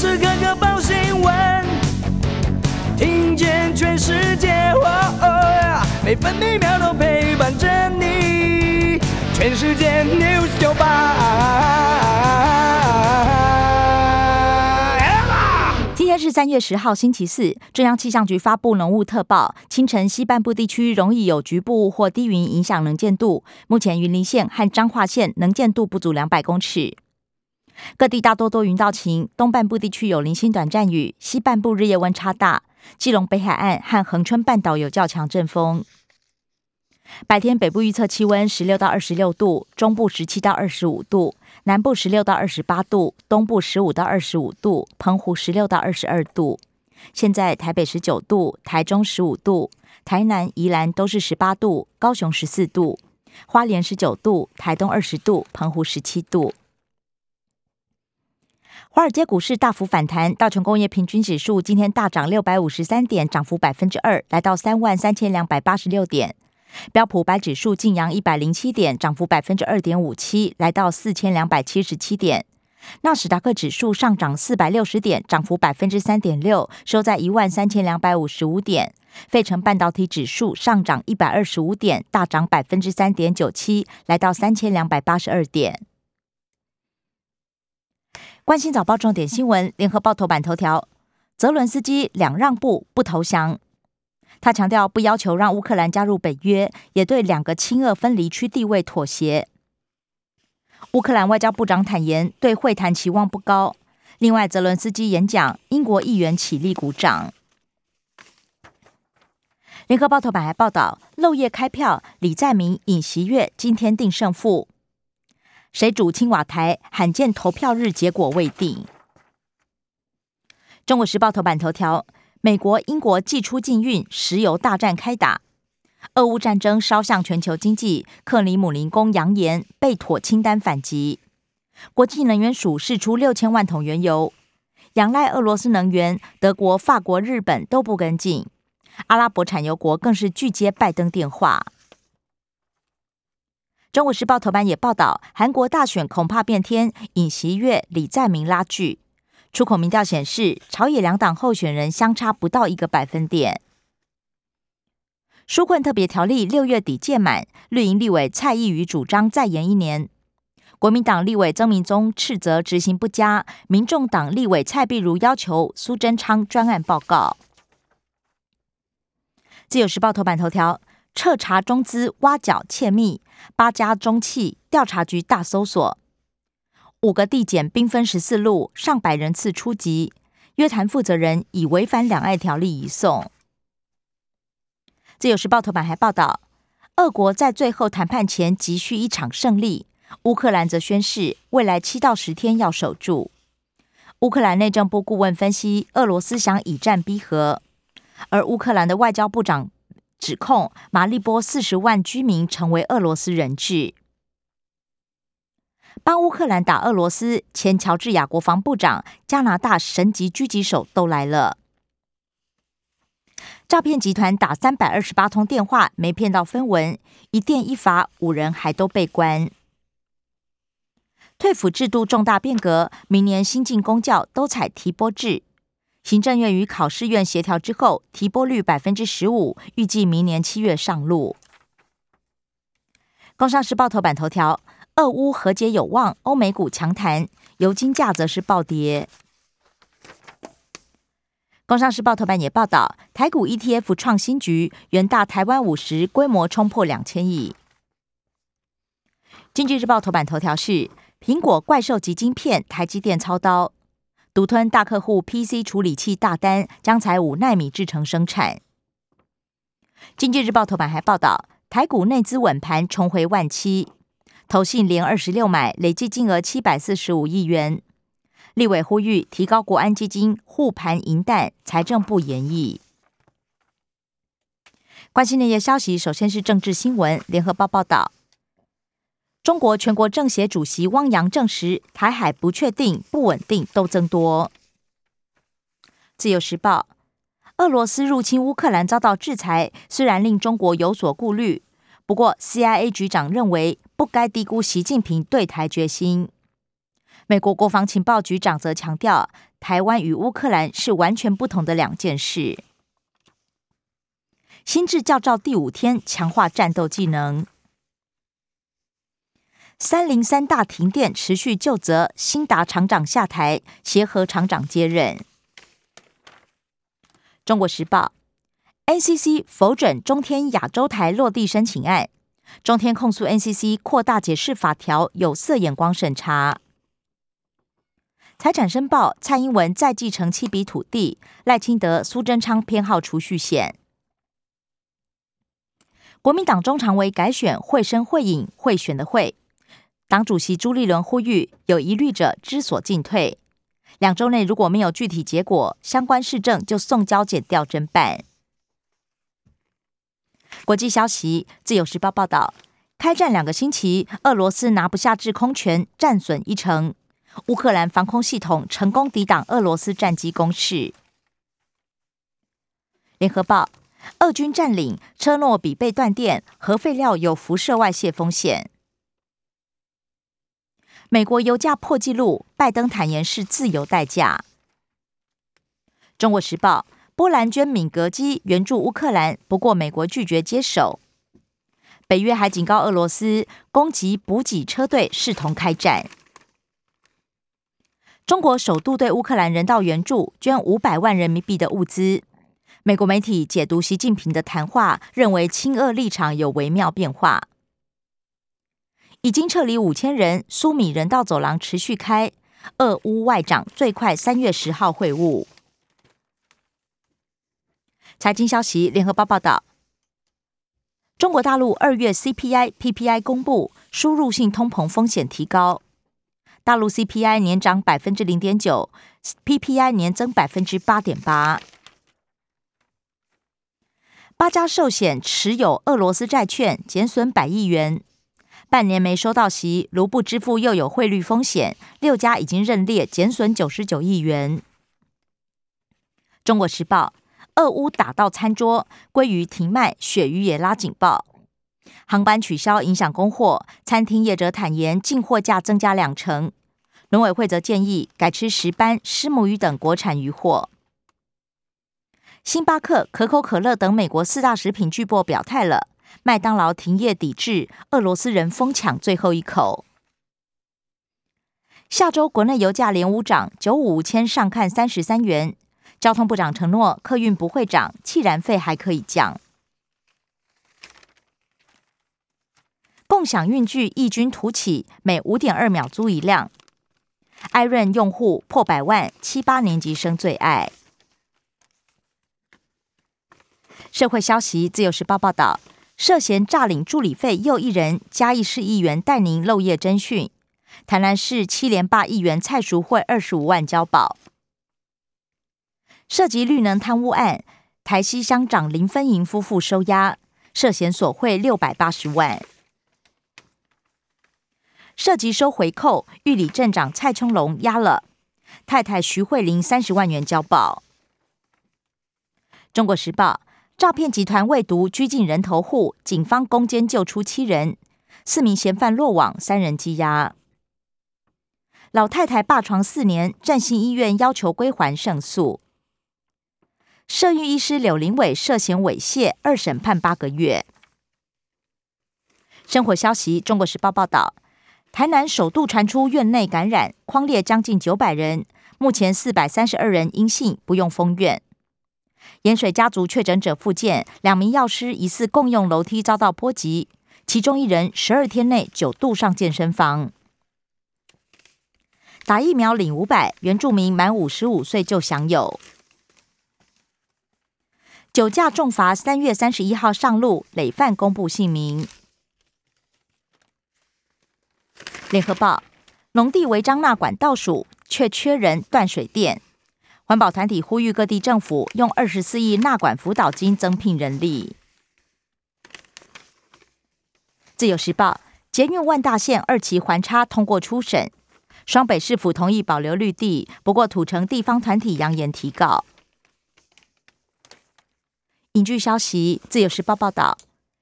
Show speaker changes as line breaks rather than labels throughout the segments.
时刻刻报新闻，听见全世界，每分每秒都陪伴着你。全世界 news 九八。
今天是三月十号，星期四。中央气象局发布浓雾特报，清晨西半部地区容易有局部或低云影响能见度。目前云林县和彰化县能见度不足两百公尺。各地大多多云到晴，东半部地区有零星短暂雨，西半部日夜温差大。基隆北海岸和恒春半岛有较强阵风。白天北部预测气温十六到二十六度，中部十七到二十五度，南部十六到二十八度，东部十五到二十五度，澎湖十六到二十二度。现在台北十九度，台中十五度，台南、宜兰都是十八度，高雄十四度，花莲十九度，台东二十度，澎湖十七度。华尔街股市大幅反弹，道琼工业平均指数今天大涨六百五十三点，涨幅百分之二，来到三万三千两百八十六点。标普百指数晋阳一百零七点，涨幅百分之二点五七，来到四千两百七十七点。纳斯达克指数上涨四百六十点，涨幅百分之三点六，收在一万三千两百五十五点。费城半导体指数上涨一百二十五点，大涨百分之三点九七，来到三千两百八十二点。关心早报重点新闻，联合报头版头条：泽伦斯基两让步不投降。他强调不要求让乌克兰加入北约，也对两个亲俄分离区地位妥协。乌克兰外交部长坦言对会谈期望不高。另外，泽伦斯基演讲，英国议员起立鼓掌。联合报头版还报道漏夜开票，李在明、尹锡悦今天定胜负。谁主青瓦台？罕见投票日结果未定。中国时报头版头条：美国、英国祭出禁运，石油大战开打。俄乌战争烧向全球经济，克里姆林宫扬言被妥清单反击。国际能源署释出六千万桶原油，仰赖俄罗斯能源，德国、法国、日本都不跟进。阿拉伯产油国更是拒接拜登电话。中国时报头版也报道，韩国大选恐怕变天，尹锡悦、李在明拉锯。出口民调显示，朝野两党候选人相差不到一个百分点。纾困特别条例六月底届满，绿营立委蔡意瑜主张再延一年。国民党立委曾明宗斥责执行不佳，民众党立委蔡碧如要求苏贞昌专案报告。自由时报头版头条。彻查中资挖角窃密，八家中企调查局大搜索，五个地检兵分十四路，上百人次出击，约谈负责人以违反两岸条例移送。自由时报头版还报道，俄国在最后谈判前急需一场胜利，乌克兰则宣誓未来七到十天要守住。乌克兰内政部顾问分析，俄罗斯想以战逼和，而乌克兰的外交部长。指控马利波四十万居民成为俄罗斯人质，帮乌克兰打俄罗斯。前乔治亚国防部长、加拿大神级狙击手都来了。诈骗集团打三百二十八通电话，没骗到分文，一电一罚，五人还都被关。退辅制度重大变革，明年新进公教都采提拨制。行政院与考试院协调之后，提拨率百分之十五，预计明年七月上路。工商时报头版头条：俄乌和解有望，欧美股强弹，油金价则是暴跌。工商时报头版也报道，台股 ETF 创新局，元大台湾五十规模冲破两千亿。经济日报头版头条是：苹果怪兽级晶片，台积电操刀。独吞大客户 PC 处理器大单，将采五纳米制成生产。经济日报头版还报道，台股内资稳盘重回万七，投信连二十六买，累计金额七百四十五亿元。立委呼吁提高国安基金护盘银弹，财政部研议。关心那些消息，首先是政治新闻。联合报报道。中国全国政协主席汪洋证实，台海不确定、不稳定都增多。自由时报：俄罗斯入侵乌克兰遭到制裁，虽然令中国有所顾虑，不过 CIA 局长认为不该低估习近平对台决心。美国国防情报局长则强调，台湾与乌克兰是完全不同的两件事。新制教照第五天，强化战斗技能。三零三大停电持续就责，新达厂长下台，协和厂长接任。中国时报，NCC 否准中天亚洲台落地申请案，中天控诉 NCC 扩大解释法条有色眼光审查。财产申报，蔡英文再继承七笔土地，赖清德、苏贞昌偏好储蓄险。国民党中常委改选会声会影会选的会，党主席朱立伦呼吁有疑虑者知所进退。两周内如果没有具体结果，相关市政就送交检调侦办。国际消息，《自由时报》报道，开战两个星期，俄罗斯拿不下制空权，战损一成。乌克兰防空系统成功抵挡俄罗斯战机攻势。联合报，俄军占领车诺比被断电，核废料有辐射外泄风险。美国油价破纪录，拜登坦言是自由代价。中国时报，波兰捐敏格机援助乌克兰，不过美国拒绝接手。北约还警告俄罗斯，攻击补给车队视同开战。中国首度对乌克兰人道援助，捐五百万人民币的物资。美国媒体解读习近平的谈话，认为亲俄立场有微妙变化。已经撤离五千人，苏米人道走廊持续开。俄乌外长最快三月十号会晤。财经消息，联合报报道：中国大陆二月 CPI、PPI 公布，输入性通膨风险提高。大陆 CPI 年涨百分之零点九，PPI 年增百分之八点八。八家寿险持有俄罗斯债券，减损百亿元。半年没收到息，如不支付又有汇率风险。六家已经认列，减损九十九亿元。中国时报：俄乌打到餐桌，鲑鱼停卖，鳕鱼也拉警报。航班取消影响供货，餐厅业者坦言进货价增加两成。农委会则建议改吃石斑、虱目鱼等国产鱼货。星巴克、可口可乐等美国四大食品巨擘表态了。麦当劳停业抵制，俄罗斯人疯抢最后一口。下周国内油价连五涨，九五五千上看三十三元。交通部长承诺客运不会涨，气燃费还可以降。共享运具异军突起，每五点二秒租一辆。艾润用户破百万，七八年级生最爱。社会消息，自由时报报道。涉嫌诈领助理费又一人，嘉义市议员带您漏夜侦讯。台南市七连霸议员蔡淑慧二十五万交保。涉及绿能贪污案，台西乡长林芬莹夫妇收押，涉嫌索贿六百八十万。涉及收回扣，玉里镇长蔡琼龙押了太太徐慧玲三十万元交保。中国时报。诈骗集团未毒拘禁人头户，警方攻坚救出七人，四名嫌犯落网，三人羁押。老太太霸床四年，振兴医院要求归还胜诉。摄育医师柳林伟涉嫌猥亵，二审判八个月。生活消息：中国时报报道，台南首度传出院内感染，框列将近九百人，目前四百三十二人阴性，不用封院。盐水家族确诊者复健，两名药师疑似共用楼梯遭到波及，其中一人十二天内九度上健身房。打疫苗领五百，原住民满五十五岁就享有。酒驾重罚，三月三十一号上路，累犯公布姓名。联合报：农地违章纳管倒数，却缺人断水电。环保团体呼吁各地政府用二十四亿纳管辅导金增聘人力。自由时报，捷运万大线二期环差通过初审，双北市府同意保留绿地，不过土城地方团体扬言提告。影剧消息，自由时报报道，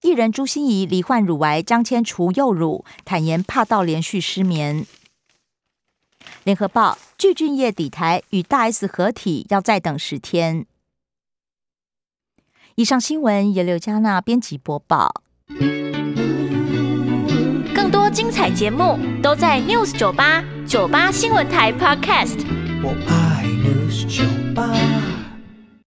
艺人朱心怡罹患乳癌，将签除幼乳，坦言怕到连续失眠。联合报：巨俊业底台与大 S 合体要再等十天。以上新闻由刘嘉娜编辑播报。
更多精彩节目都在 News 九八九八新闻台 Podcast。
我爱 News 酒吧。